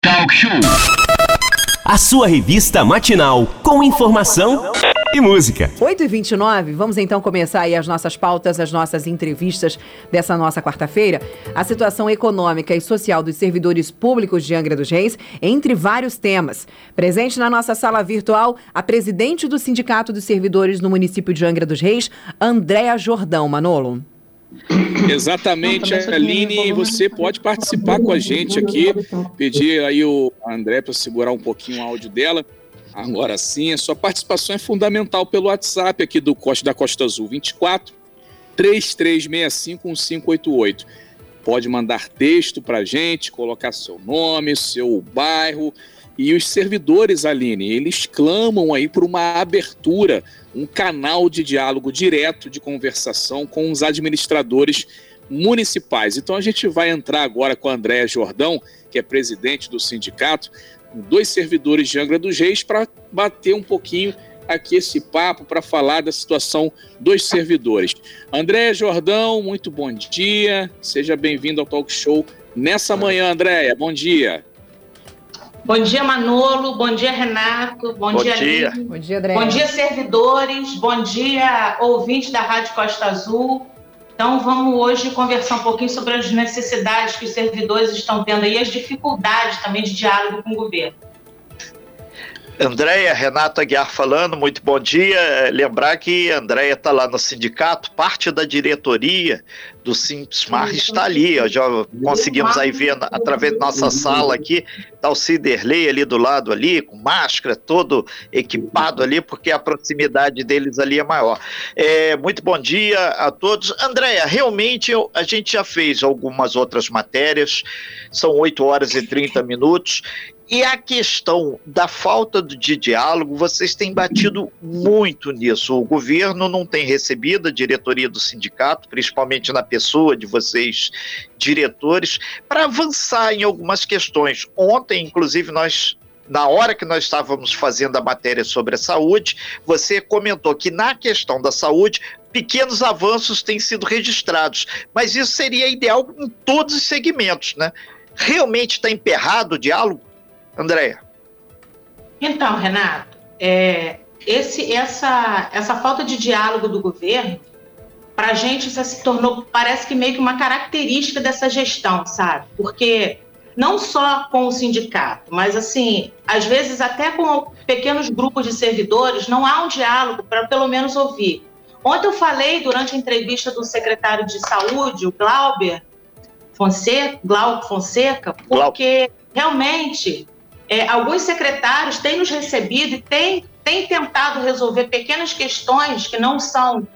Talk Show. A sua revista matinal com informação e música. 8h29, vamos então começar aí as nossas pautas, as nossas entrevistas dessa nossa quarta-feira. A situação econômica e social dos servidores públicos de Angra dos Reis, entre vários temas. Presente na nossa sala virtual, a presidente do Sindicato dos Servidores no município de Angra dos Reis, Andréa Jordão. Manolo. Exatamente, Aline, você pode participar com a gente aqui. Pedir aí o André para segurar um pouquinho o áudio dela. Agora sim, a sua participação é fundamental pelo WhatsApp aqui do Costa da Costa Azul 24 3365 1588. Pode mandar texto para a gente, colocar seu nome, seu bairro e os servidores, Aline, eles clamam aí por uma abertura, um canal de diálogo direto, de conversação com os administradores municipais. Então a gente vai entrar agora com a Andréa Jordão, que é presidente do sindicato, dois servidores de Angra dos Reis, para bater um pouquinho aqui esse papo, para falar da situação dos servidores. Andréa Jordão, muito bom dia, seja bem-vindo ao Talk Show nessa manhã, Andréa, bom dia. Bom dia, Manolo. Bom dia, Renato. Bom, bom dia, dia. Bom dia, André. Bom dia, servidores. Bom dia, ouvintes da Rádio Costa Azul. Então, vamos hoje conversar um pouquinho sobre as necessidades que os servidores estão tendo e as dificuldades também de diálogo com o governo. Andréia, Renato Aguiar falando, muito bom dia. Lembrar que Andréia está lá no sindicato, parte da diretoria do Simpsmar está ali. Já conseguimos aí ver através da nossa sala aqui, está o Ciderley ali do lado ali, com máscara, todo equipado ali, porque a proximidade deles ali é maior. É, muito bom dia a todos. Andréia, realmente eu, a gente já fez algumas outras matérias, são 8 horas e 30 minutos, e a questão da falta de diálogo, vocês têm batido muito nisso. O governo não tem recebido a diretoria do sindicato, principalmente na pessoa de vocês, diretores, para avançar em algumas questões. Ontem, inclusive, nós na hora que nós estávamos fazendo a matéria sobre a saúde, você comentou que na questão da saúde, pequenos avanços têm sido registrados, mas isso seria ideal em todos os segmentos, né? Realmente está emperrado o diálogo? Andréia. Então, Renato, é, esse, essa, essa falta de diálogo do governo, para a gente isso se tornou, parece que meio que uma característica dessa gestão, sabe? Porque não só com o sindicato, mas assim, às vezes até com pequenos grupos de servidores, não há um diálogo para pelo menos ouvir. Ontem eu falei durante a entrevista do secretário de saúde, o Glauber Fonseca, Glauco Fonseca, porque realmente é, alguns secretários têm nos recebido e têm, têm tentado resolver pequenas questões que não são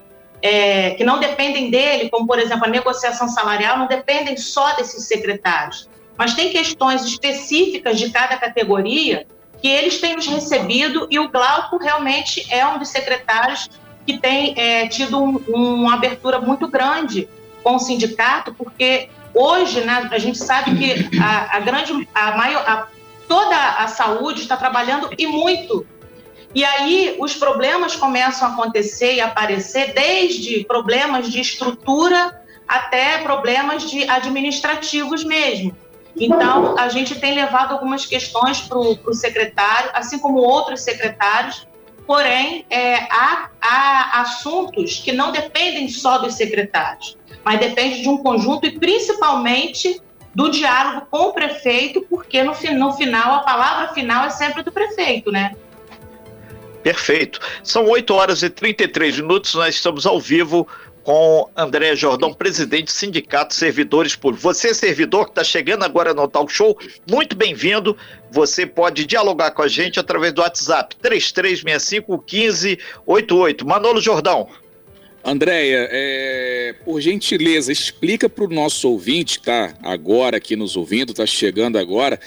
é, que não dependem dele, como por exemplo a negociação salarial, não dependem só desses secretários, mas tem questões específicas de cada categoria que eles têm nos recebido e o Glauco realmente é um dos secretários que tem é, tido um, uma abertura muito grande com o sindicato, porque hoje né, a gente sabe que a, a grande, a maior, a toda a saúde está trabalhando e muito. E aí os problemas começam a acontecer e aparecer, desde problemas de estrutura até problemas de administrativos mesmo. Então, a gente tem levado algumas questões para o secretário, assim como outros secretários, porém, é, há, há assuntos que não dependem só dos secretários, mas depende de um conjunto e principalmente do diálogo com o prefeito, porque no, no final, a palavra final é sempre do prefeito, né? Perfeito. São 8 horas e 33 minutos, nós estamos ao vivo com André Jordão, presidente do Sindicato Servidores Públicos. Você, servidor que está chegando agora no Talk Show, muito bem-vindo. Você pode dialogar com a gente através do WhatsApp 3365 1588. Manolo Jordão. Andréia, é, por gentileza, explica para o nosso ouvinte está agora aqui nos ouvindo, está chegando agora,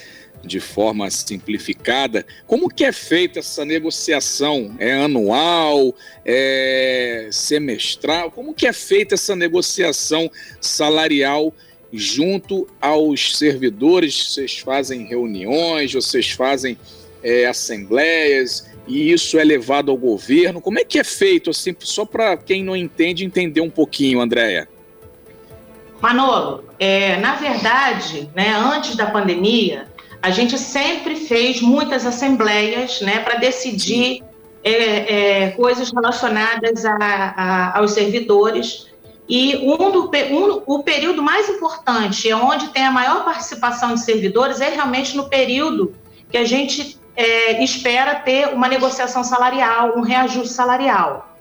de forma simplificada, como que é feita essa negociação? É anual? É semestral? Como que é feita essa negociação salarial junto aos servidores? Vocês fazem reuniões, vocês fazem é, assembleias? E isso é levado ao governo? Como é que é feito, assim, só para quem não entende entender um pouquinho, Andréia? Manolo, é, na verdade, né, antes da pandemia, a gente sempre fez muitas assembleias né, para decidir é, é, coisas relacionadas a, a, aos servidores. E um do, um, o período mais importante, é onde tem a maior participação de servidores, é realmente no período que a gente é, espera ter uma negociação salarial, um reajuste salarial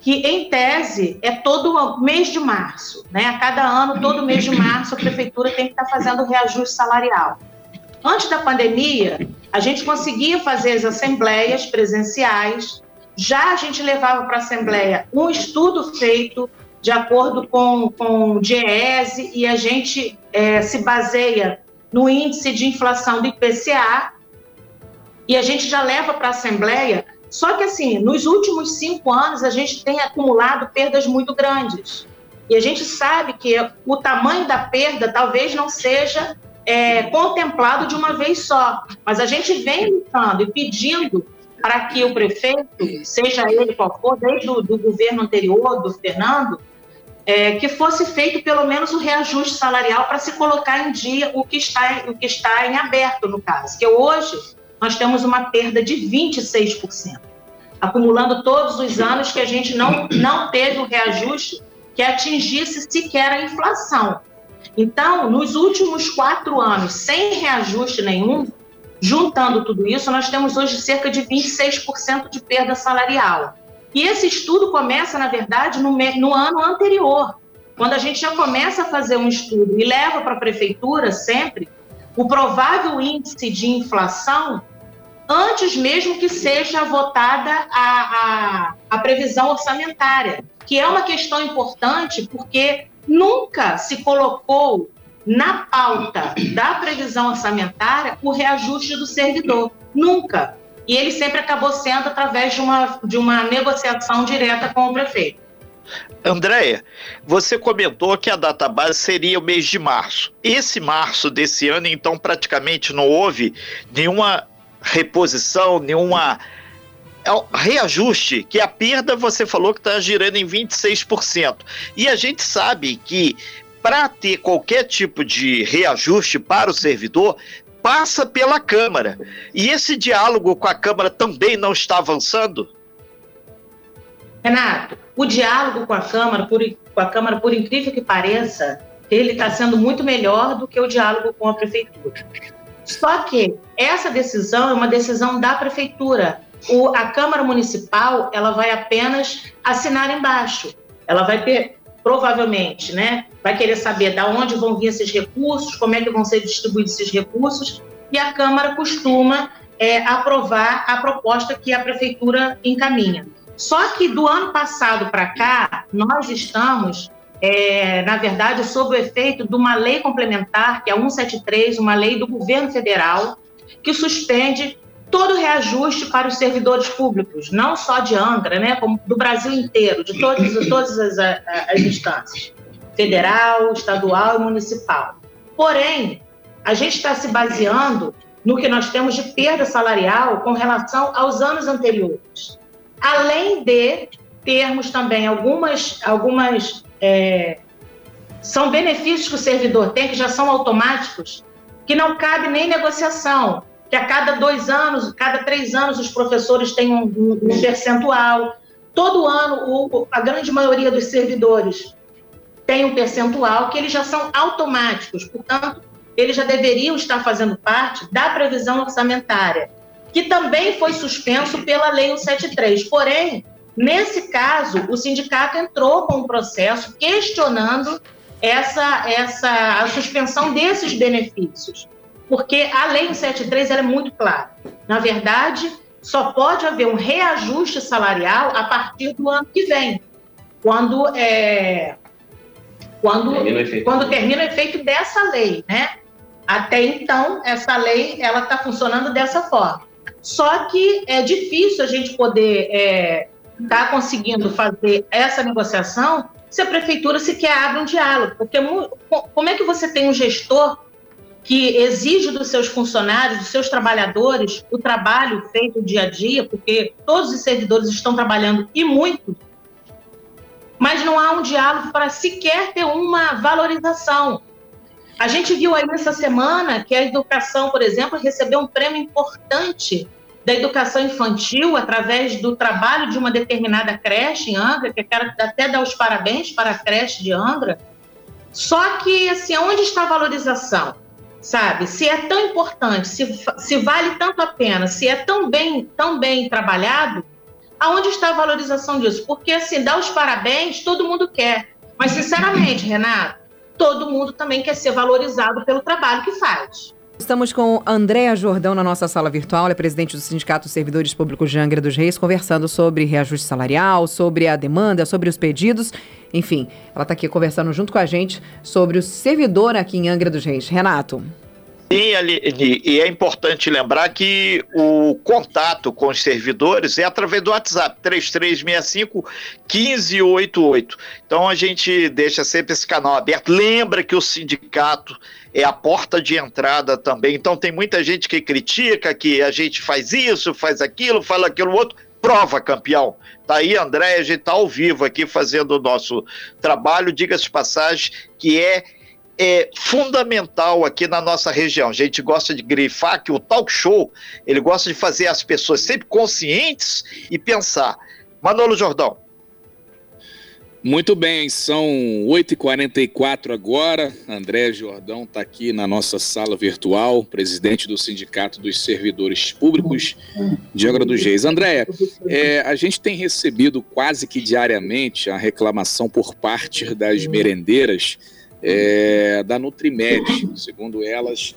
que em tese é todo mês de março, né? A cada ano, todo mês de março, a prefeitura tem que estar fazendo o reajuste salarial. Antes da pandemia, a gente conseguia fazer as assembleias presenciais, já a gente levava para a assembleia um estudo feito de acordo com, com o DIEESE e a gente é, se baseia no índice de inflação do IPCA e a gente já leva para a assembleia só que, assim, nos últimos cinco anos, a gente tem acumulado perdas muito grandes. E a gente sabe que o tamanho da perda talvez não seja é, contemplado de uma vez só. Mas a gente vem lutando e pedindo para que o prefeito, seja ele qual for, desde o do governo anterior, do Fernando, é, que fosse feito pelo menos o reajuste salarial para se colocar em dia o que está, o que está em aberto, no caso. Que hoje nós temos uma perda de 26%, acumulando todos os anos que a gente não, não teve o reajuste que atingisse sequer a inflação. Então, nos últimos quatro anos, sem reajuste nenhum, juntando tudo isso, nós temos hoje cerca de 26% de perda salarial. E esse estudo começa, na verdade, no, no ano anterior, quando a gente já começa a fazer um estudo e leva para a prefeitura sempre o provável índice de inflação antes mesmo que seja votada a, a, a previsão orçamentária, que é uma questão importante porque nunca se colocou na pauta da previsão orçamentária o reajuste do servidor. Nunca. E ele sempre acabou sendo através de uma, de uma negociação direta com o prefeito. Andréia, você comentou que a data base seria o mês de março. Esse março desse ano, então, praticamente não houve nenhuma reposição, nenhuma é reajuste, que a perda você falou que está girando em 26%. E a gente sabe que para ter qualquer tipo de reajuste para o servidor, passa pela Câmara. E esse diálogo com a Câmara também não está avançando? Renato, o diálogo com a Câmara, por, com a Câmara, por incrível que pareça, ele está sendo muito melhor do que o diálogo com a Prefeitura. Só que essa decisão é uma decisão da prefeitura. O, a Câmara Municipal ela vai apenas assinar embaixo. Ela vai ter, provavelmente, né, vai querer saber de onde vão vir esses recursos, como é que vão ser distribuídos esses recursos, e a Câmara costuma é, aprovar a proposta que a prefeitura encaminha. Só que do ano passado para cá, nós estamos é, na verdade, sob o efeito de uma lei complementar, que é a 173, uma lei do governo federal, que suspende todo o reajuste para os servidores públicos, não só de Angra, né, como do Brasil inteiro, de todas, de todas as, as instâncias, federal, estadual e municipal. Porém, a gente está se baseando no que nós temos de perda salarial com relação aos anos anteriores, além de termos também algumas, algumas é, são benefícios que o servidor tem, que já são automáticos, que não cabe nem negociação, que a cada dois anos, cada três anos, os professores têm um, um, percentual. Todo ano, o, a grande maioria dos servidores tem um percentual que eles já são automáticos, portanto, eles já deveriam estar fazendo parte da previsão orçamentária, que também foi suspenso pela Lei 173. Porém, Nesse caso, o sindicato entrou com um processo questionando essa, essa a suspensão desses benefícios, porque a Lei 173 é muito clara. Na verdade, só pode haver um reajuste salarial a partir do ano que vem, quando é, quando termina quando termina o efeito dessa lei, né? Até então, essa lei ela está funcionando dessa forma. Só que é difícil a gente poder é, está conseguindo fazer essa negociação se a prefeitura sequer abre um diálogo. Porque como é que você tem um gestor que exige dos seus funcionários, dos seus trabalhadores, o trabalho feito dia a dia, porque todos os servidores estão trabalhando e muito, mas não há um diálogo para sequer ter uma valorização. A gente viu aí nessa semana que a educação, por exemplo, recebeu um prêmio importante da educação infantil através do trabalho de uma determinada creche em Angra, que eu quero até dar os parabéns para a creche de Angra. Só que, assim, onde está a valorização? Sabe? Se é tão importante, se, se vale tanto a pena, se é tão bem, tão bem trabalhado, aonde está a valorização disso? Porque, assim, dar os parabéns todo mundo quer. Mas, sinceramente, Renato, todo mundo também quer ser valorizado pelo trabalho que faz. Estamos com Andréa Jordão na nossa sala virtual, ela é presidente do Sindicato dos Servidores Públicos de Angra dos Reis, conversando sobre reajuste salarial, sobre a demanda, sobre os pedidos. Enfim, ela está aqui conversando junto com a gente sobre o servidor aqui em Angra dos Reis. Renato. Sim, Aline, e é importante lembrar que o contato com os servidores é através do WhatsApp 3365 1588. Então a gente deixa sempre esse canal aberto. Lembra que o sindicato é a porta de entrada também. Então tem muita gente que critica que a gente faz isso, faz aquilo, fala aquilo outro. Prova, campeão. Tá aí, André, a gente tá ao vivo aqui fazendo o nosso trabalho, diga-se de passagem, que é é fundamental aqui na nossa região. A gente gosta de grifar que o talk show, ele gosta de fazer as pessoas sempre conscientes e pensar. Manolo Jordão. Muito bem, são 8h44 agora. André Jordão está aqui na nossa sala virtual, presidente do Sindicato dos Servidores Públicos de Angra dos Reis. Andréia, é, a gente tem recebido quase que diariamente a reclamação por parte das merendeiras é, da Nutrimed, segundo elas,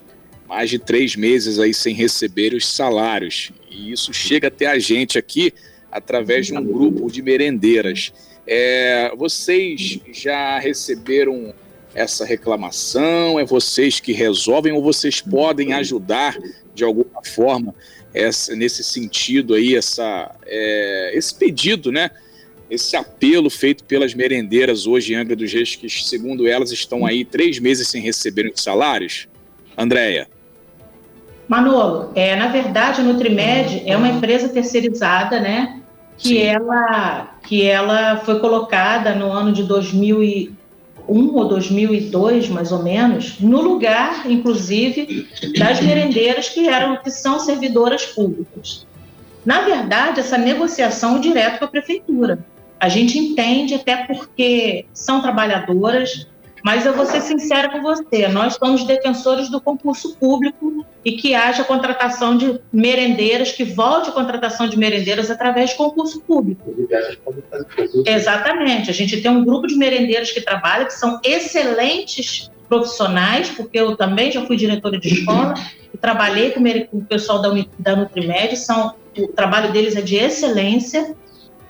mais de três meses aí sem receber os salários. E isso chega até a gente aqui através de um grupo de merendeiras. É, vocês já receberam essa reclamação? É vocês que resolvem ou vocês podem ajudar de alguma forma essa, nesse sentido aí, essa, é, esse pedido, né? Esse apelo feito pelas merendeiras hoje em Angra dos Reis, que segundo elas estão aí três meses sem receber os salários? Andréia. Manolo, é, na verdade a Nutrimed é uma empresa terceirizada, né? Que ela, que ela foi colocada no ano de 2001 ou 2002, mais ou menos, no lugar, inclusive, das merendeiras que eram que são servidoras públicas. Na verdade, essa negociação é direto com a prefeitura. A gente entende até porque são trabalhadoras, mas eu vou ser sincera com você, nós somos defensores do concurso público e que haja contratação de merendeiras, que volte a contratação de merendeiras através de concurso público. Exatamente. A gente tem um grupo de merendeiras que trabalham, que são excelentes profissionais, porque eu também já fui diretora de escola e trabalhei com o pessoal da, da Nutrimed, são, o trabalho deles é de excelência,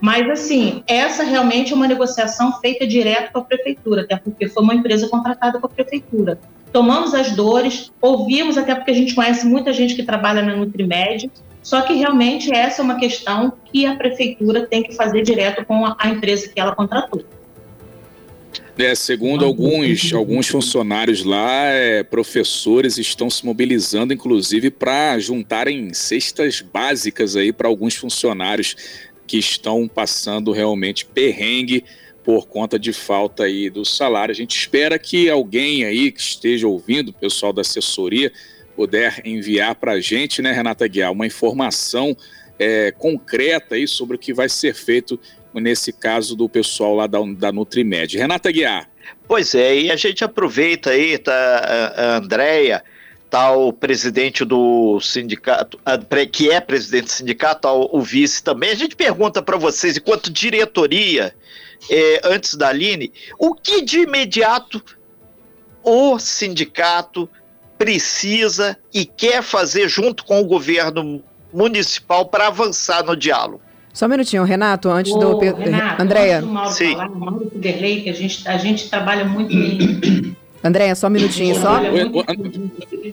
mas, assim, essa realmente é uma negociação feita direto com a prefeitura, até porque foi uma empresa contratada com a prefeitura. Tomamos as dores, ouvimos, até porque a gente conhece muita gente que trabalha na Nutrimed, só que realmente essa é uma questão que a prefeitura tem que fazer direto com a, empresa que ela contratou. É, segundo alguns, alguns funcionários lá, é, professores estão se mobilizando, inclusive, para juntarem cestas básicas aí para alguns funcionários que estão passando realmente perrengue por conta de falta aí do salário. A gente espera que alguém aí que esteja ouvindo, o pessoal da assessoria, puder enviar para a gente, né, Renata Guiar, uma informação é, concreta aí sobre o que vai ser feito nesse caso do pessoal lá da, da Nutrimed. Renata Guiar. Pois é, e a gente aproveita aí, tá, Andréia, tal presidente do sindicato, que é presidente do sindicato, o vice também. A gente pergunta para vocês, enquanto diretoria, é, antes da Aline, o que de imediato o sindicato precisa e quer fazer junto com o governo municipal para avançar no diálogo? Só um minutinho, Renato, antes Ô, do. Renato, Andréia. Antes do Mauro Sim. falar, Mauro que a gente, a gente trabalha muito em André, só um minutinho, só.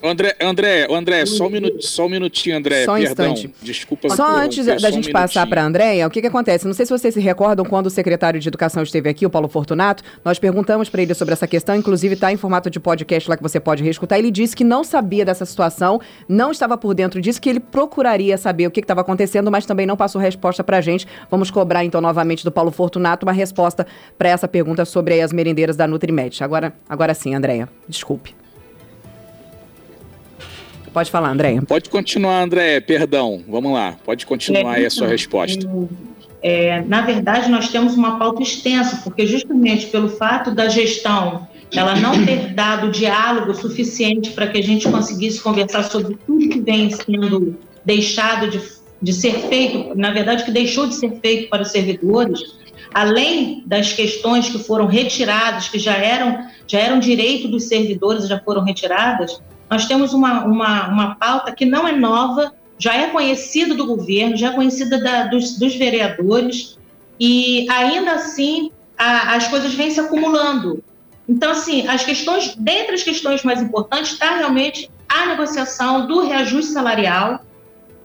André, André, André, só um, minuto, só um minutinho, André, só um perdão. Instante. Desculpa. Só antes da gente um passar para a Andréia, o que, que acontece? Não sei se vocês se recordam quando o secretário de Educação esteve aqui, o Paulo Fortunato, nós perguntamos para ele sobre essa questão, inclusive está em formato de podcast lá que você pode reescutar. Ele disse que não sabia dessa situação, não estava por dentro disso, que ele procuraria saber o que estava acontecendo, mas também não passou resposta para a gente. Vamos cobrar então novamente do Paulo Fortunato uma resposta para essa pergunta sobre as merendeiras da Nutrimed. Agora, agora sim, Andréia. Desculpe. Pode falar, André. Pode continuar, André. Perdão. Vamos lá. Pode continuar é, aí a sua resposta. É, na verdade, nós temos uma pauta extensa, porque justamente pelo fato da gestão ela não ter dado diálogo suficiente para que a gente conseguisse conversar sobre tudo que vem sendo deixado de, de ser feito, na verdade, que deixou de ser feito para os servidores, além das questões que foram retiradas, que já eram, já eram direito dos servidores já foram retiradas, nós temos uma, uma, uma pauta que não é nova, já é conhecida do governo, já é conhecida da, dos, dos vereadores, e ainda assim a, as coisas vêm se acumulando. Então, assim, as questões, dentre as questões mais importantes, está realmente a negociação do reajuste salarial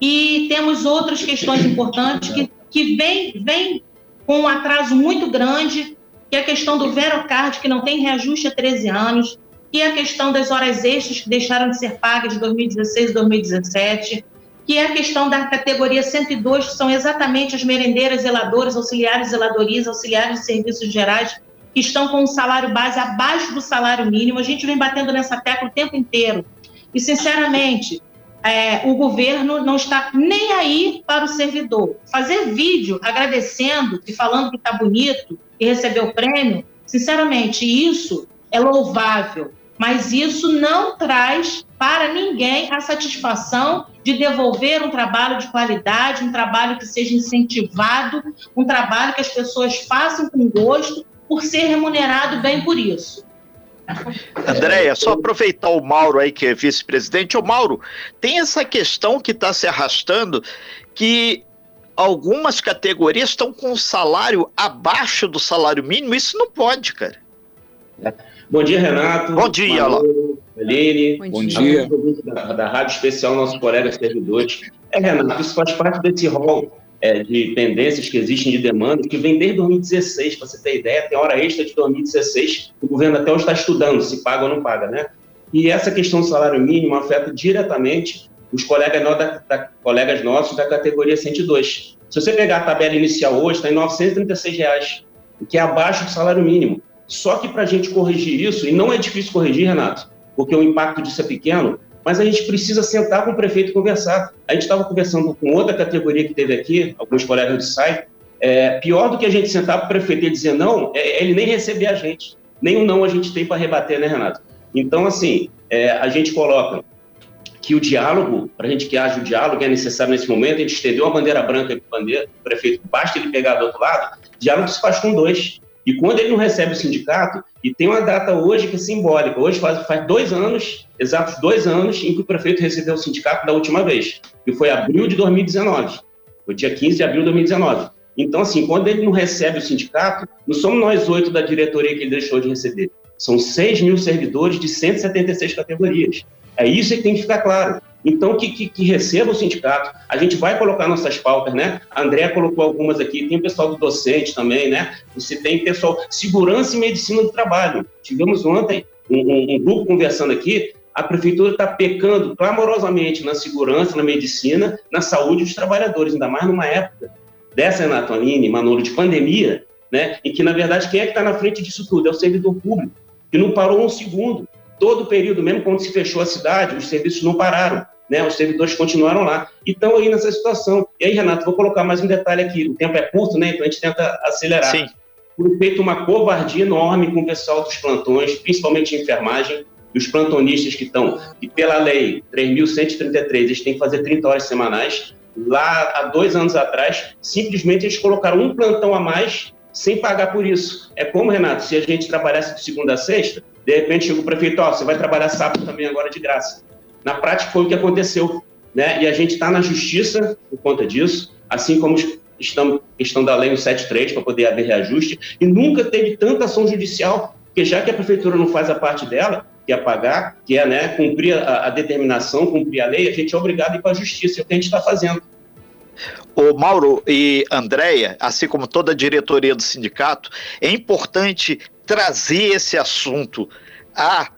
e temos outras questões importantes que, que vêm vem com um atraso muito grande, que é a questão do Verocard, que não tem reajuste há 13 anos, que é a questão das horas extras que deixaram de ser pagas de 2016 e 2017, que é a questão da categoria 102, que são exatamente as merendeiras, zeladoras, auxiliares, zeladorias, auxiliares de serviços gerais, que estão com um salário base abaixo do salário mínimo. A gente vem batendo nessa tecla o tempo inteiro. E, sinceramente, é, o governo não está nem aí para o servidor. Fazer vídeo agradecendo e falando que está bonito e recebeu o prêmio, sinceramente, isso é louvável, mas isso não traz para ninguém a satisfação de devolver um trabalho de qualidade, um trabalho que seja incentivado, um trabalho que as pessoas façam com gosto por ser remunerado bem por isso. Andréia, só aproveitar o Mauro aí, que é vice-presidente. Ô, Mauro, tem essa questão que está se arrastando que algumas categorias estão com um salário abaixo do salário mínimo. Isso não pode, cara. Bom dia, Renato. Bom dia, Mauro, Aline. Bom, Bom dia. Da, da Rádio Especial, nossos colegas servidores. É, Renato, isso faz parte desse rol é, de pendências que existem de demanda, que vem desde 2016, para você ter ideia, tem hora extra de 2016, o governo até hoje está estudando se paga ou não paga, né? E essa questão do salário mínimo afeta diretamente os colegas, da, da, colegas nossos da categoria 102. Se você pegar a tabela inicial hoje, está em 936 reais, que é abaixo do salário mínimo. Só que para a gente corrigir isso, e não é difícil corrigir, Renato, porque o impacto disso é pequeno, mas a gente precisa sentar com o prefeito e conversar. A gente estava conversando com outra categoria que teve aqui, alguns colegas do site, é, pior do que a gente sentar com o prefeito e dizer não, é ele nem receber a gente. Nem o não a gente tem para rebater, né, Renato? Então, assim, é, a gente coloca que o diálogo, para a gente que haja o diálogo, é necessário nesse momento, a gente estendeu a bandeira branca para o prefeito, basta ele pegar do outro lado, diálogo se faz com dois. E quando ele não recebe o sindicato, e tem uma data hoje que é simbólica, hoje faz, faz dois anos, exatos dois anos, em que o prefeito recebeu o sindicato da última vez, que foi abril de 2019, foi dia 15 de abril de 2019. Então, assim, quando ele não recebe o sindicato, não somos nós oito da diretoria que ele deixou de receber, são 6 mil servidores de 176 categorias. É isso que tem que ficar claro. Então, que, que, que, receba o sindicato. A gente vai colocar nossas pautas, né? A André colocou algumas aqui, tem o pessoal do docente também, né? Você tem pessoal, segurança e medicina do trabalho. Tivemos ontem um, um, um grupo conversando aqui, a prefeitura está pecando clamorosamente na segurança, na medicina, na saúde dos trabalhadores, ainda mais numa época dessa, Renato Aline, Manolo, de pandemia, né? Em que, na verdade, quem é que está na frente disso tudo? É o servidor público, que não parou um segundo. Todo o período, mesmo quando se fechou a cidade, os serviços não pararam né? Os servidores continuaram lá e estão aí nessa situação. E aí, Renato, vou colocar mais um detalhe aqui. O tempo é curto, né? Então a gente tenta acelerar. Sim. Foi feito uma covardia enorme com o pessoal dos plantões, principalmente enfermagem, e os plantonistas que estão, e pela lei 3.133, eles têm que fazer 30 horas semanais. Lá, há dois anos atrás, simplesmente eles colocaram um plantão a mais sem pagar por isso. É como, Renato, se a gente trabalhasse de segunda a sexta, de repente chega o prefeito, ó, oh, você vai trabalhar sábado também agora de graça. Na prática, foi o que aconteceu. Né? E a gente está na justiça por conta disso, assim como estamos questão da lei 173 para poder haver reajuste, e nunca teve tanta ação judicial, porque já que a prefeitura não faz a parte dela, que é pagar, que é né, cumprir a, a determinação, cumprir a lei, a gente é obrigado a ir para a justiça, é o que a gente está fazendo. O Mauro e Andréia, assim como toda a diretoria do sindicato, é importante trazer esse assunto à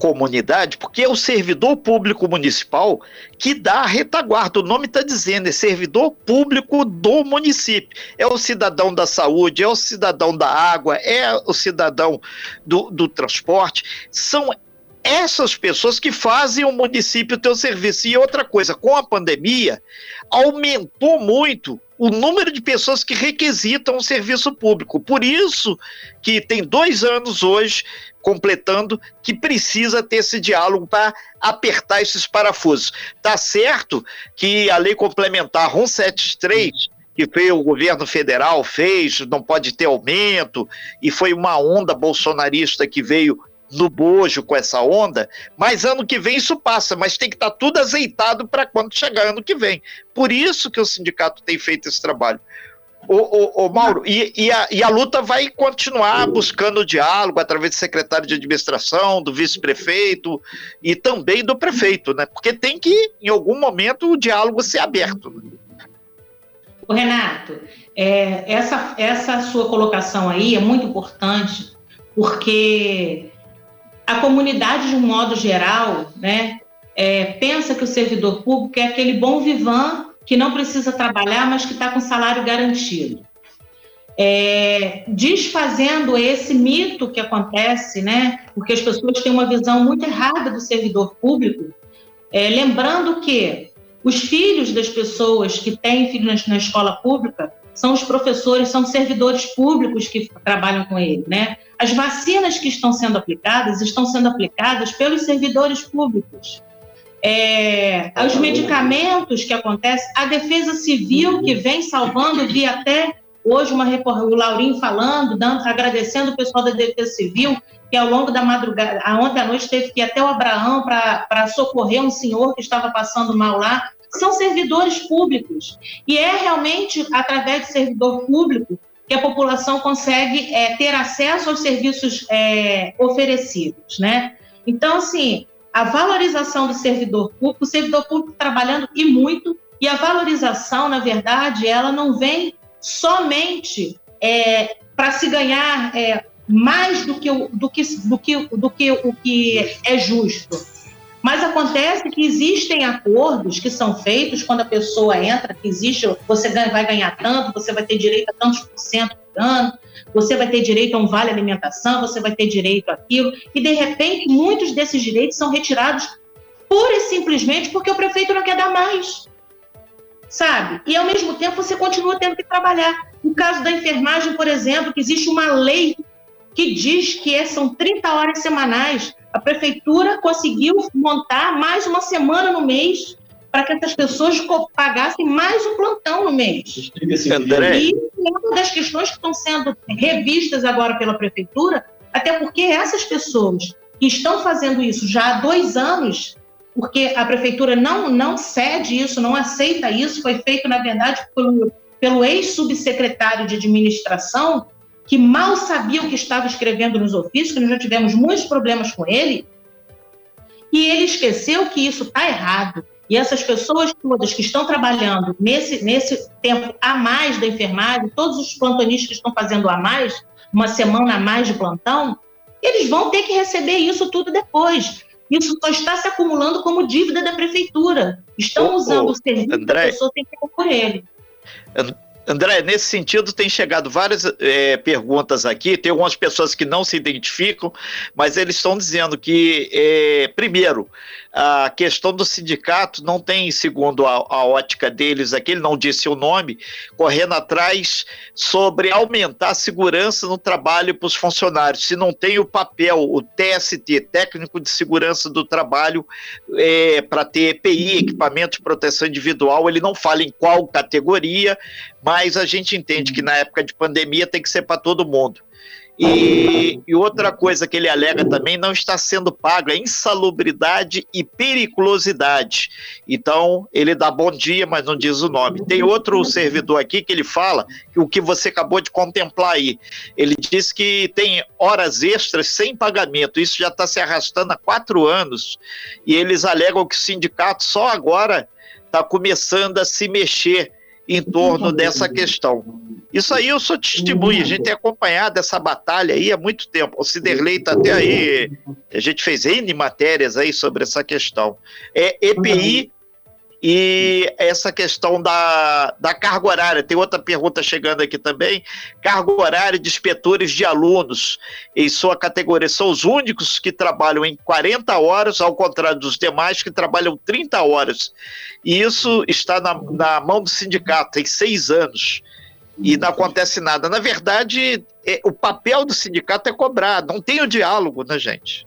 comunidade, porque é o servidor público municipal que dá a retaguarda. O nome está dizendo, é servidor público do município. É o cidadão da saúde, é o cidadão da água, é o cidadão do, do transporte. São essas pessoas que fazem o município ter o serviço. E outra coisa, com a pandemia, aumentou muito o número de pessoas que requisitam o serviço público. Por isso que tem dois anos hoje, completando, que precisa ter esse diálogo para apertar esses parafusos. Tá certo que a lei complementar 173 que fez o governo federal fez, não pode ter aumento, e foi uma onda bolsonarista que veio no bojo com essa onda, mas ano que vem isso passa, mas tem que estar tá tudo azeitado para quando chegar ano que vem. Por isso que o sindicato tem feito esse trabalho. O, o, o Mauro, e, e, a, e, a, luta vai continuar buscando diálogo através do secretário de administração, do vice-prefeito e também do prefeito, né? Porque tem que, em algum momento, o diálogo ser aberto. O Renato, é, essa, essa sua colocação aí é muito importante, porque a comunidade, de um modo geral, né, é, pensa que o servidor público é aquele bom vivan que não precisa trabalhar, mas que está com salário garantido. É, desfazendo esse mito que acontece, né, porque as pessoas têm uma visão muito errada do servidor público, é, lembrando que os filhos das pessoas que têm filhos na, na escola pública são os professores, são servidores públicos que trabalham com ele, né? As vacinas que estão sendo aplicadas estão sendo aplicadas pelos servidores públicos. É, os medicamentos que acontecem, a defesa civil que vem salvando, vi até hoje uma o Laurinho falando, dando, agradecendo o pessoal da defesa civil, que ao longo da madrugada, ontem à noite teve que ir até o Abraão para socorrer um senhor que estava passando mal lá. São servidores públicos. E é realmente através de servidor público que a população consegue é, ter acesso aos serviços é, oferecidos, né? Então, assim, a valorização do servidor público, o servidor público trabalhando e muito, e a valorização, na verdade, ela não vem somente é, para se ganhar é, mais do que, do, que, do, que, do que o que é justo mas acontece que existem acordos que são feitos quando a pessoa entra, que existe, você vai ganhar tanto, você vai ter direito a tantos por cento por ano, você vai ter direito a um vale alimentação, você vai ter direito àquilo, e de repente muitos desses direitos são retirados pura e simplesmente porque o prefeito não quer dar mais. Sabe? E ao mesmo tempo você continua tendo que trabalhar. No caso da enfermagem, por exemplo, que existe uma lei que diz que é, são 30 horas semanais a prefeitura conseguiu montar mais uma semana no mês para que essas pessoas pagassem mais um plantão no mês. André. E uma das questões que estão sendo revistas agora pela prefeitura, até porque essas pessoas que estão fazendo isso já há dois anos, porque a prefeitura não, não cede isso, não aceita isso, foi feito, na verdade, pelo, pelo ex-subsecretário de administração, que mal sabia o que estava escrevendo nos ofícios, que nós já tivemos muitos problemas com ele, e ele esqueceu que isso está errado. E essas pessoas todas que estão trabalhando nesse, nesse tempo a mais da enfermagem, todos os plantonistas que estão fazendo a mais, uma semana a mais de plantão, eles vão ter que receber isso tudo depois. Isso só está se acumulando como dívida da prefeitura. Estão usando o serviço André, a pessoa tem que por ele. André, nesse sentido, tem chegado várias é, perguntas aqui. Tem algumas pessoas que não se identificam, mas eles estão dizendo que, é, primeiro, a questão do sindicato não tem, segundo a, a, ótica deles aqui, ele não disse o nome, correndo atrás sobre aumentar a segurança no trabalho para os funcionários. Se não tem o papel, o TST, Técnico de Segurança do Trabalho, é, para ter EPI, Equipamento de Proteção Individual, ele não fala em qual categoria, mas a gente entende que na época de pandemia tem que ser para todo mundo. E, e, outra coisa que ele alega também não está sendo pago é insalubridade e periculosidade. Então, ele dá bom dia, mas não diz o nome. Tem outro servidor aqui que ele fala que o que você acabou de contemplar aí. Ele diz que tem horas extras sem pagamento. Isso já está se arrastando há quatro anos. E eles alegam que o sindicato só agora está começando a se mexer em torno dessa questão. Isso aí eu sou testemunha, a gente tem acompanhado essa batalha aí há muito tempo. O Ciderley está até aí, a gente fez N matérias aí sobre essa questão. É EPI e essa questão da, da carga horária. Tem outra pergunta chegando aqui também. Carga horária de inspetores de alunos em sua categoria são os únicos que trabalham em 40 horas, ao contrário dos demais que trabalham 30 horas. E isso está na, na mão do sindicato, tem seis anos. E não acontece nada. Na verdade, é, o papel do sindicato é cobrar, não tem o diálogo, né, gente?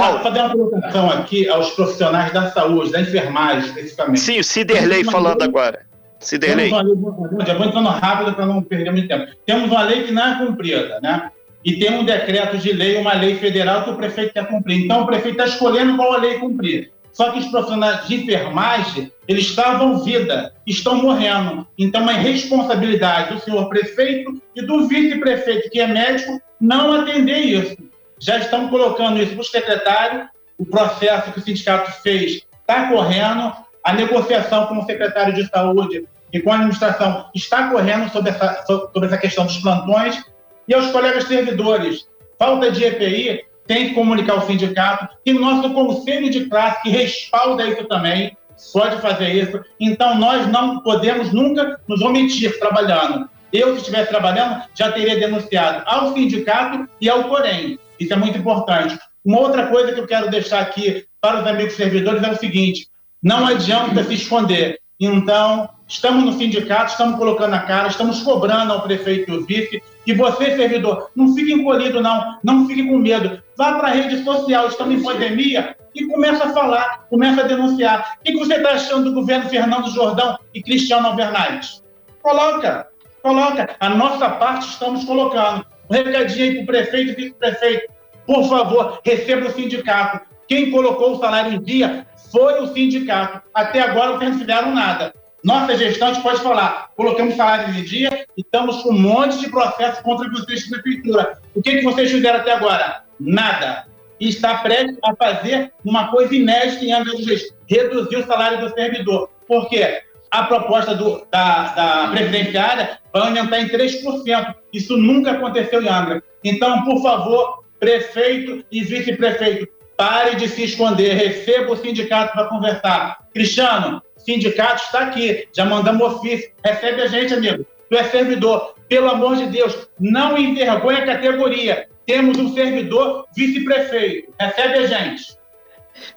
Paulo, fazer uma colocação aqui aos profissionais da saúde, da enfermagem, especificamente. Sim, o Ciderley falando lei, agora. Ciderley. Já vou entrando rápido para não perder muito tempo. Temos uma lei que não é cumprida, né? E tem um decreto de lei, uma lei federal que o prefeito quer cumprir. Então, o prefeito está escolhendo qual a lei cumprir. Só que os profissionais de enfermagem, eles salvam vida, estão morrendo. Então, é responsabilidade do senhor prefeito e do vice-prefeito, que é médico, não atender isso já estão colocando isso para o secretário. O processo que o sindicato fez está correndo, a negociação com o secretário de saúde e com a administração está correndo sobre essa, sobre essa questão dos plantões. E aos colegas servidores, falta de EPI, tem que comunicar ao sindicato, e o nosso conselho de classe que respalda isso também, pode fazer isso. Então, nós não podemos nunca nos omitir trabalhando. Eu, se estivesse trabalhando, já teria denunciado ao sindicato e ao Corém. Isso é muito importante. Uma outra coisa que eu quero deixar aqui para os amigos servidores é o seguinte: não adianta se esconder. Então, estamos no sindicato, estamos colocando a cara, estamos cobrando ao prefeito e ao vice. E você, servidor, não fique encolhido, não. Não fique com medo. Vá para a rede social, estamos em pandemia, e começa a falar, começa a denunciar. O que você está achando do governo Fernando Jordão e Cristiano Alvernais? Coloca, coloca. A nossa parte estamos colocando. Um recadinho aí para o prefeito e vice-prefeito. Por favor, receba o sindicato. Quem colocou o salário em dia foi o sindicato. Até agora vocês não fizeram nada. Nossa gente pode falar, colocamos salário em dia e estamos com um monte de processo contra vocês, prefeitura. O que, que vocês fizeram até agora? Nada. E está prestes a fazer uma coisa inédita em Angra dos Reis, reduzir o salário do servidor. Por quê? A proposta do, da, da previdenciária vai aumentar em 3%. Isso nunca aconteceu em Angra. Então, por favor, prefeito e vice-prefeito, pare de se esconder, receba o sindicato para conversar. Cristiano, sindicato está aqui, já mandamos ofício, recebe a gente, amigo. Tu é servidor, pelo amor de Deus, não envergonhe a categoria. Temos um servidor vice-prefeito, recebe a gente.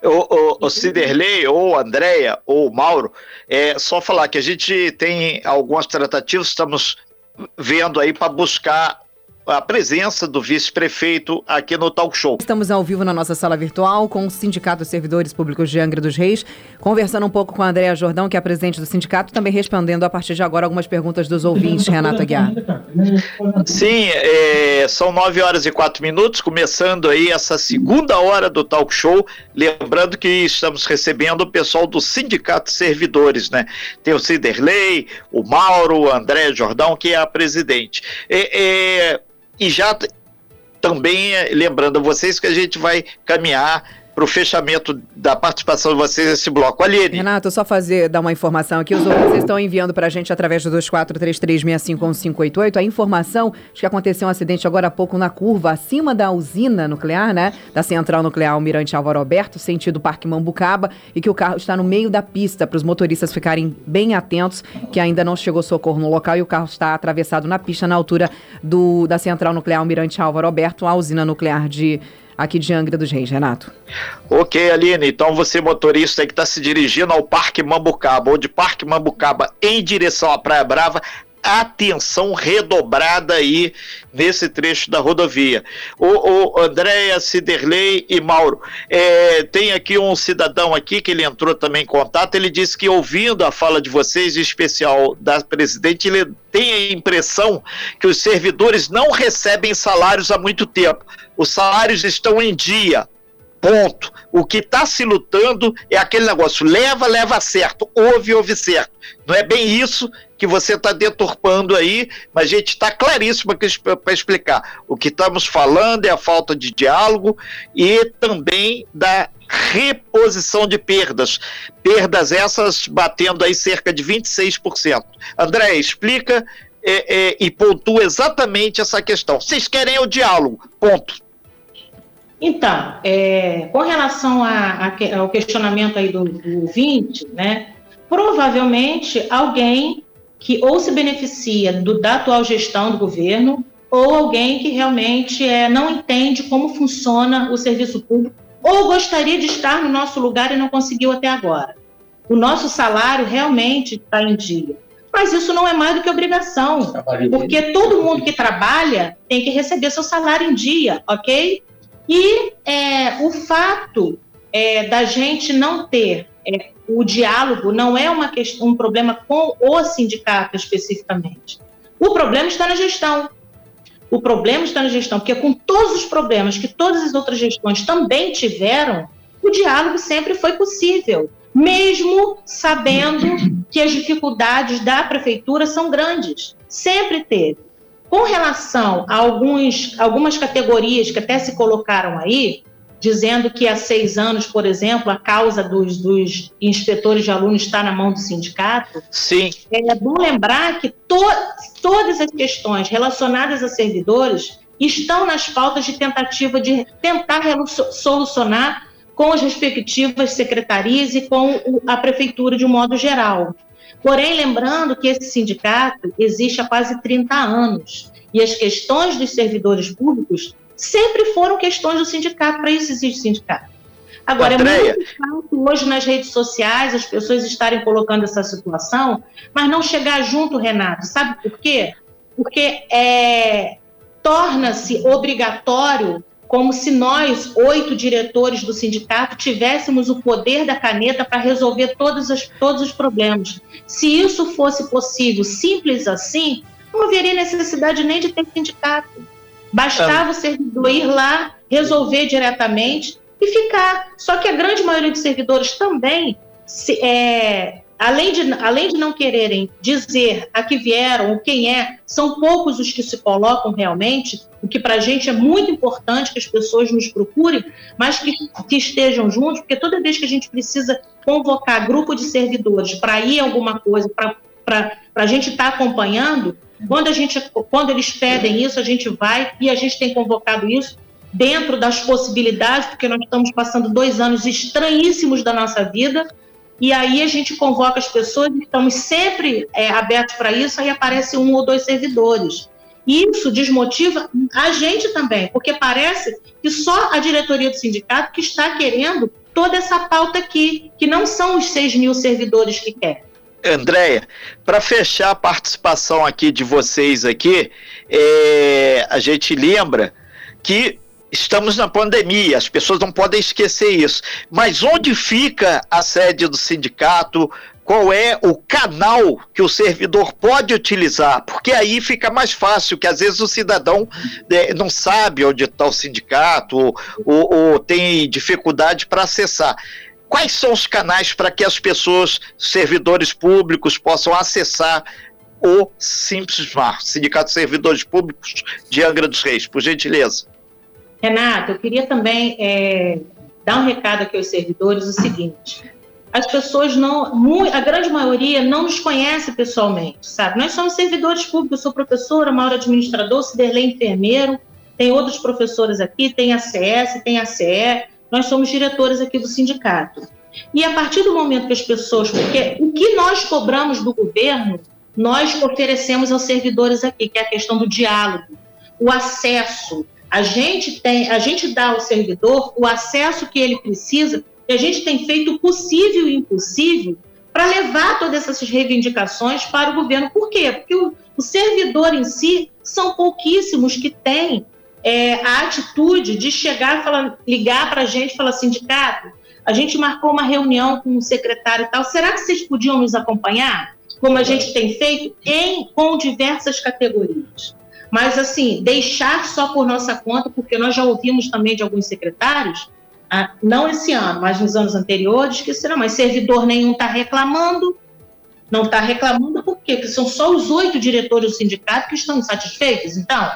O, o, o Ciderley, ou Andréia, ou Mauro, é só falar que a gente tem algumas tratativas, estamos vendo aí para buscar a presença do vice-prefeito aqui no Talk Show. Estamos ao vivo na nossa sala virtual com o Sindicato dos Servidores Públicos de Angra dos Reis, conversando um pouco com a Andréa Jordão, que é a presidente do sindicato, também respondendo a partir de agora algumas perguntas dos ouvintes, Renato Aguiar. Sim, é, são nove horas e quatro minutos, começando aí essa segunda hora do Talk Show, lembrando que estamos recebendo o pessoal do Sindicato Servidores, né? Tem o Ciderley, o Mauro, o André Jordão, que é a presidente. É, é, e já também eh, lembrando a vocês que a gente vai caminhar para o fechamento da participação de vocês nesse bloco. Aline. Renato, só fazer, dar uma informação aqui. Os ouvintes estão enviando para a gente através do 2433651588 a informação de que aconteceu um acidente agora há pouco na curva acima da usina nuclear, né? Da central nuclear Almirante Álvaro Alberto, sentido Parque Mambucaba, e que o carro está no meio da pista para os motoristas ficarem bem atentos, que ainda não chegou socorro no local e o carro está atravessado na pista na altura do, da central nuclear Almirante Álvaro Alberto, a usina nuclear de aqui de Angra dos Reis, Renato. Ok, Aline, então você motorista que está se dirigindo ao Parque Mambucaba ou de Parque Mambucaba em direção à Praia Brava, atenção redobrada aí nesse trecho da rodovia. O, o Andréia, Ciderley e Mauro, é, tem aqui um cidadão aqui que ele entrou também em contato, ele disse que ouvindo a fala de vocês, em especial da presidente, ele tem a impressão que os servidores não recebem salários há muito tempo os salários estão em dia. Ponto. O que está se lutando é aquele negócio: leva, leva certo, ouve, ouve certo. Não é bem isso que você está deturpando aí, mas a gente está claríssimo para explicar. O que estamos falando é a falta de diálogo e também da reposição de perdas. Perdas essas batendo aí cerca de 26%. André, explica é, é, e pontua exatamente essa questão. Vocês querem o diálogo, ponto. Então, é, com relação a, a, ao questionamento aí do, do ouvinte, né, provavelmente alguém que ou se beneficia do, da atual gestão do governo ou alguém que realmente é, não entende como funciona o serviço público ou gostaria de estar no nosso lugar e não conseguiu até agora. O nosso salário realmente está em dia. Mas isso não é mais do que obrigação, porque todo mundo que trabalha tem que receber seu salário em dia, ok? E é, o fato é, da gente não ter é, o diálogo não é uma questão, um problema com o sindicato especificamente. O problema está na gestão. O problema está na gestão, porque com todos os problemas que todas as outras gestões também tiveram, o diálogo sempre foi possível, mesmo sabendo que as dificuldades da prefeitura são grandes. Sempre teve. Com relação a alguns, algumas categorias que até se colocaram aí, dizendo que há seis anos, por exemplo, a causa dos, dos inspetores de alunos está na mão do sindicato. Sim. É bom lembrar que to, todas as questões relacionadas a servidores estão nas pautas de tentativa de tentar solucionar com as respectivas secretarias e com a prefeitura de um modo geral. Porém, lembrando que esse sindicato existe há quase 30 anos e as questões dos servidores públicos sempre foram questões do sindicato, para isso existe sindicato. Agora, Andréia. é muito fácil hoje nas redes sociais as pessoas estarem colocando essa situação, mas não chegar junto, Renato. Sabe por quê? Porque é, torna-se obrigatório, como se nós, oito diretores do sindicato, tivéssemos o poder da caneta para resolver todos, as, todos os problemas. Se isso fosse possível, simples assim, não haveria necessidade nem de ter sindicato. Bastava o servidor ir lá, resolver diretamente e ficar. Só que a grande maioria dos servidores também, se, é, além, de, além de não quererem dizer a que vieram ou quem é, são poucos os que se colocam realmente, o que para a gente é muito importante que as pessoas nos procurem, mas que, que estejam juntos, porque toda vez que a gente precisa convocar grupo de servidores para ir alguma coisa, para a gente estar tá acompanhando, quando, a gente, quando eles pedem isso, a gente vai e a gente tem convocado isso dentro das possibilidades, porque nós estamos passando dois anos estranhíssimos da nossa vida, e aí a gente convoca as pessoas, estamos sempre é, abertos para isso, aí aparece um ou dois servidores. Isso desmotiva a gente também, porque parece que só a diretoria do sindicato que está querendo toda essa pauta aqui, que não são os 6 mil servidores que querem. Andréia, para fechar a participação aqui de vocês aqui, é, a gente lembra que estamos na pandemia, as pessoas não podem esquecer isso. Mas onde fica a sede do sindicato? Qual é o canal que o servidor pode utilizar? Porque aí fica mais fácil, que às vezes o cidadão é, não sabe onde está o sindicato ou, ou, ou tem dificuldade para acessar. Quais são os canais para que as pessoas, servidores públicos, possam acessar o Simples Mar, Sindicato de Servidores Públicos de Angra dos Reis, por gentileza? Renato, eu queria também é, dar um recado aqui aos servidores, o seguinte, as pessoas não, a grande maioria não nos conhece pessoalmente, sabe? Nós somos servidores públicos, eu sou professora, Mauro administrador, Ciderley enfermeiro, tem outros professores aqui, tem a CS, tem a CE, nós somos diretores aqui do sindicato. E a partir do momento que as pessoas, porque o que nós cobramos do governo, nós oferecemos aos servidores aqui, que é a questão do diálogo, o acesso. A gente tem, a gente dá ao servidor o acesso que ele precisa, e a gente tem feito o possível e o impossível para levar todas essas reivindicações para o governo. Por quê? Porque o, o servidor em si são pouquíssimos que têm é, a atitude de chegar, falar, ligar para a gente falar, sindicato, a gente marcou uma reunião com o secretário e tal, será que vocês podiam nos acompanhar? Como a gente tem feito em, com diversas categorias. Mas, assim, deixar só por nossa conta, porque nós já ouvimos também de alguns secretários, ah, não esse ano, mas nos anos anteriores, que será, mas servidor nenhum está reclamando, não está reclamando por quê? Porque são só os oito diretores do sindicato que estão insatisfeitos, então.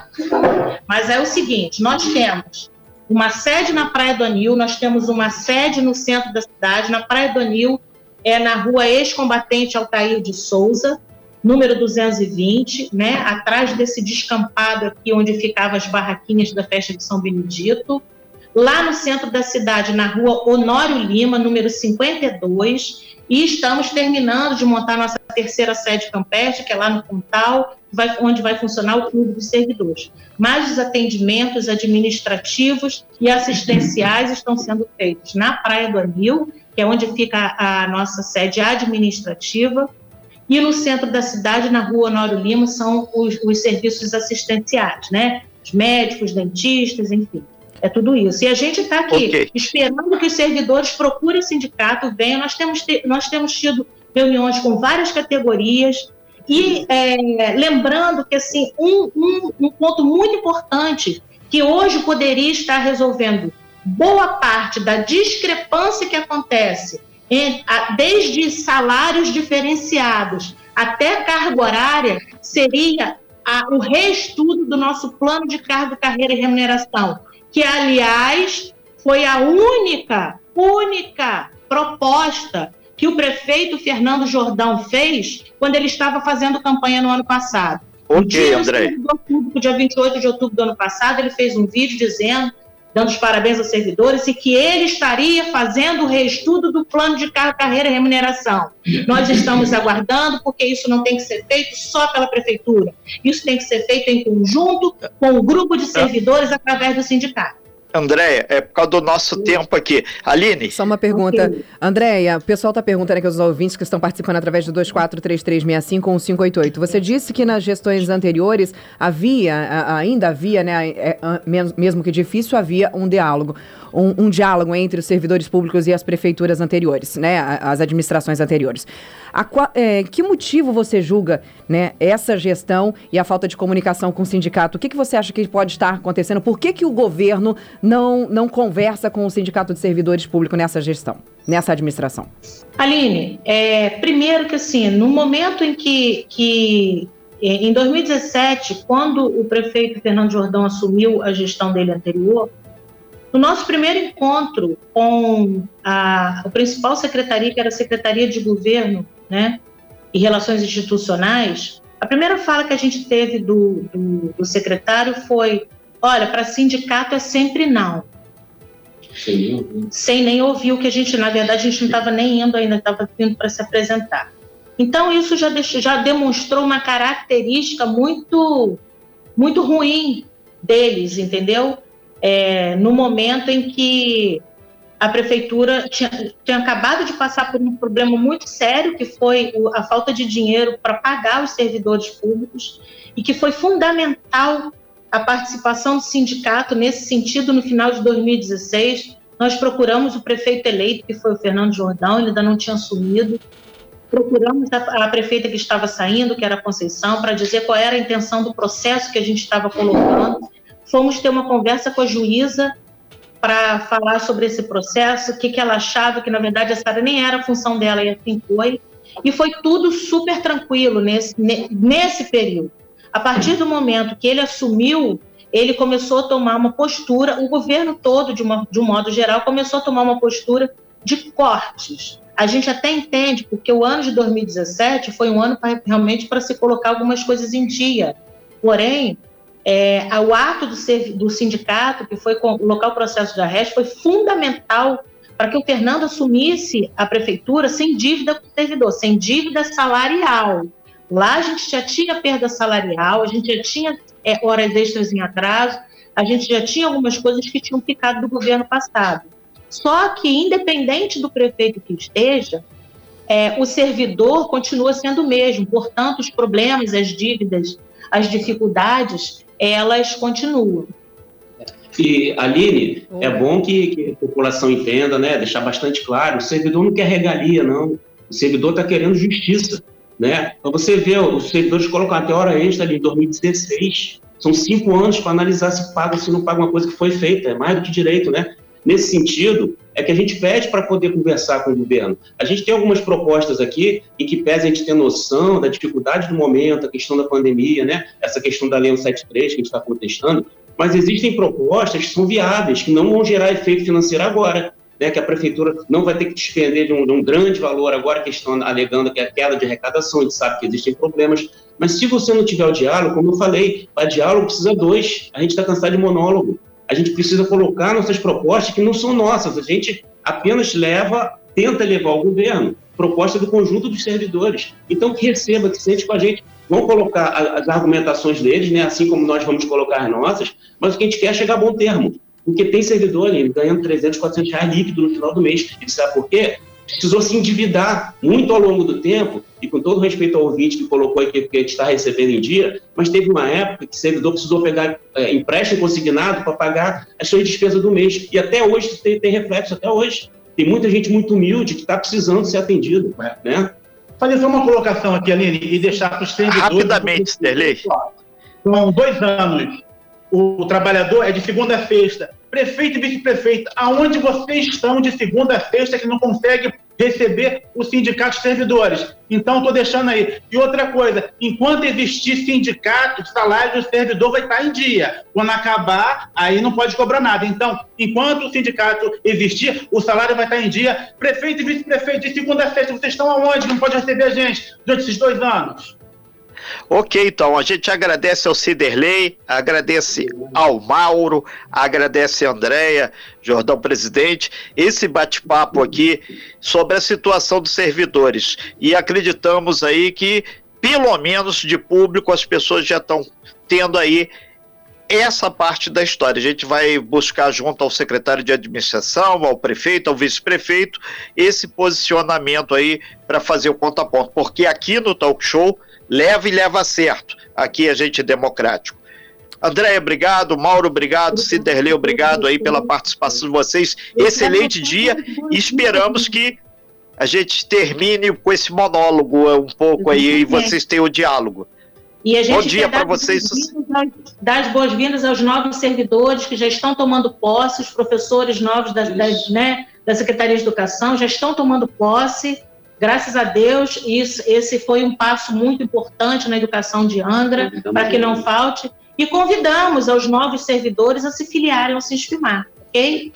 Mas é o seguinte, nós temos uma sede na Praia do Anil, nós temos uma sede no centro da cidade, na Praia do Anil, é na rua ex-combatente Altair de Souza, número 220, né, atrás desse descampado aqui onde ficavam as barraquinhas da festa de São Benedito. lá no centro da cidade, na rua Honório Lima, número 52, e estamos terminando de montar nossa terceira sede campestre, que é lá no Pontal, onde vai funcionar o Clube dos Servidores. Mas os atendimentos administrativos e assistenciais estão sendo feitos na Praia do Anil, que é onde fica a nossa sede administrativa, e no centro da cidade, na rua Honório Lima, são os, os serviços assistenciais, né? Os médicos, dentistas, enfim. É tudo isso. E a gente está aqui okay. esperando que os servidores procurem o sindicato, venham. Nós temos, nós temos tido reuniões com várias categorias. E é, lembrando que assim, um, um, um ponto muito importante que hoje poderia estar resolvendo boa parte da discrepância que acontece desde salários diferenciados até carga horária, seria a, o reestudo do nosso plano de cargo, carreira e remuneração que, aliás, foi a única, única proposta que o prefeito Fernando Jordão fez quando ele estava fazendo campanha no ano passado. Ok, dia André. Dia 28 de outubro do ano passado, ele fez um vídeo dizendo, dando os parabéns aos servidores, e que ele estaria fazendo o reestudo do plano de carreira e remuneração. Nós estamos aguardando, porque isso não tem que ser feito só pela prefeitura. Isso tem que ser feito em conjunto com o grupo de servidores através do sindicato. Andréia, é por causa do nosso tempo aqui. Aline? Só uma pergunta. Okay. Andréia, o pessoal está perguntando aqui aos ouvintes que estão participando através do 2433651588. Você disse que nas gestões anteriores havia, ainda havia, né, é, mesmo que difícil, havia um diálogo. Um, um diálogo entre os servidores públicos e as prefeituras anteriores, né, as administrações anteriores. A, é, que motivo você julga né, essa gestão e a falta de comunicação com o sindicato? O que, que você acha que pode estar acontecendo? Por que, que o governo não, não conversa com o Sindicato de Servidores Públicos nessa gestão, nessa administração? Aline, é, primeiro que assim, no momento em que, que em 2017, quando o prefeito Fernando Jordão assumiu a gestão dele anterior, no nosso primeiro encontro com a, a principal secretaria, que era a Secretaria de Governo né, e Relações Institucionais, a primeira fala que a gente teve do, do, do secretário foi: olha, para sindicato é sempre não. Sem nem, ouvir. Sem nem ouvir o que a gente, na verdade, a gente não estava nem indo ainda, estava vindo para se apresentar. Então, isso já, deixou, já demonstrou uma característica muito, muito ruim deles, entendeu? É, no momento em que a prefeitura tinha, tinha, acabado de passar por um problema muito sério, que foi a falta de dinheiro para pagar os servidores públicos, e que foi fundamental a participação do sindicato nesse sentido no final de 2016. Nós procuramos o prefeito eleito, que foi o Fernando Jordão, ele ainda não tinha assumido. Procuramos a, a prefeita que estava saindo, que era a Conceição, para dizer qual era a intenção do processo que a gente estava colocando. Fomos ter uma conversa com a juíza para falar sobre esse processo, o que, que ela achava, que na verdade essa nem era a função dela e assim foi. E foi tudo super tranquilo nesse, nesse período. A partir do momento que ele assumiu, ele começou a tomar uma postura, o governo todo, de, uma, de um modo geral, começou a tomar uma postura de cortes. A gente até entende, porque o ano de 2017 foi um ano pra, realmente para se colocar algumas coisas em dia. Porém, é, o ato do, do, sindicato, que foi colocar o processo de arresto, foi fundamental para que o Fernando assumisse a prefeitura sem dívida com o servidor, sem dívida salarial. Lá a gente já tinha perda salarial, a gente já tinha é, horas extras em atraso, a gente já tinha algumas coisas que tinham ficado do governo passado. Só que, independente do prefeito que esteja, é, o servidor continua sendo o mesmo, portanto, os problemas, as dívidas, as dificuldades, elas continuam. E, Aline, é bom que, que, a população entenda, né? Deixar bastante claro, o servidor não quer regalia, não. O servidor está querendo justiça, né? Então você vê, os servidores colocam até hora extra ali em 2016. São cinco anos para analisar se paga ou se não paga uma coisa que foi feita. É mais do que direito, né? Nesse sentido, é que a gente pede para poder conversar com o governo. A gente tem algumas propostas aqui em que pese a gente ter noção da dificuldade do momento, a questão da pandemia, né? essa questão da Lei 173 que a gente está contestando, mas existem propostas que são viáveis, que não vão gerar efeito financeiro agora, né? que a prefeitura não vai ter que despender de um, de um grande valor agora, que estão alegando que é queda de arrecadação, a gente sabe que existem problemas, mas se você não tiver o diálogo, como eu falei, para diálogo precisa dois, a gente está cansado de monólogo, a gente precisa colocar nossas propostas que não são nossas, a gente apenas leva, tenta levar ao governo proposta do conjunto dos servidores. Então, que receba, que sente com a gente. Vão colocar as argumentações deles, né, assim como nós vamos colocar as nossas, mas o que a gente quer é chegar a bom termo. Porque tem servidor ali, ganhando 300, 400 reais líquido no final do mês. E sabe por quê? Precisou se endividar muito ao longo do tempo, e com todo respeito ao ouvinte que colocou aqui, porque a gente está recebendo em dia, mas teve uma época que o servidor precisou pegar é, empréstimo consignado para pagar as suas despesas do mês. E até hoje tem, tem reflexo, até hoje. Tem muita gente muito humilde que está precisando ser atendido, é. né? Fazer só uma colocação aqui, Aline, e deixar para os servidores... Rapidamente, Sterley. São dois anos. O trabalhador é de segunda a sexta. Prefeito e vice-prefeito, aonde vocês estão de segunda a sexta que não consegue receber o sindicato de servidores. Então, estou deixando aí. E outra coisa, enquanto existir sindicato, o salário do servidor vai estar em dia. Quando acabar, aí não pode cobrar nada. Então, enquanto o sindicato existir, o salário vai estar em dia. Prefeito e vice-prefeito, de segunda a sexta, vocês estão aonde? Não pode receber a gente durante esses dois anos. Ok, então, a gente agradece ao Ciderley, agradece ao Mauro, agradece a Andréia, Jordão Presidente, esse bate-papo aqui sobre a situação dos servidores. E acreditamos aí que, pelo menos de público, as pessoas já estão tendo aí essa parte da história. A gente vai buscar junto ao secretário de administração, ao prefeito, ao vice-prefeito, esse posicionamento aí para fazer o ponto, porque aqui no talk show leva e leva certo. Aqui a gente é democrático. André, obrigado. Mauro, obrigado. Ciderley, obrigado aí pela participação de vocês. Excelente dia e esperamos que a gente termine com esse monólogo um pouco aí e vocês tenham o diálogo. Bom dia para vocês. Dar as boas-vindas aos novos servidores que já estão tomando posse, os professores novos da, da, né, da Secretaria de Educação já estão tomando posse Graças a Deus, isso, esse foi um passo muito importante na educação de Angra, para que não falte. E convidamos aos novos servidores a se filiarem ao Sinsfimar, ok?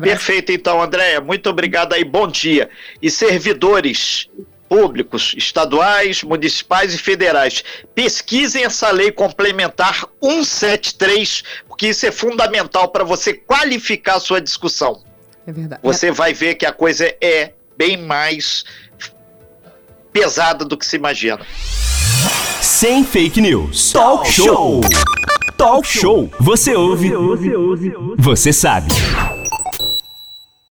Perfeito, então, Andréia. Muito obrigado aí. Bom dia. E servidores públicos, estaduais, municipais e federais, pesquisem essa lei complementar 173, porque isso é fundamental para você qualificar a sua discussão. É verdade. Você vai ver que a coisa é bem mais pesada do que se imagina. Sem fake news. Talk show. Talk show. Você ouve. Você sabe.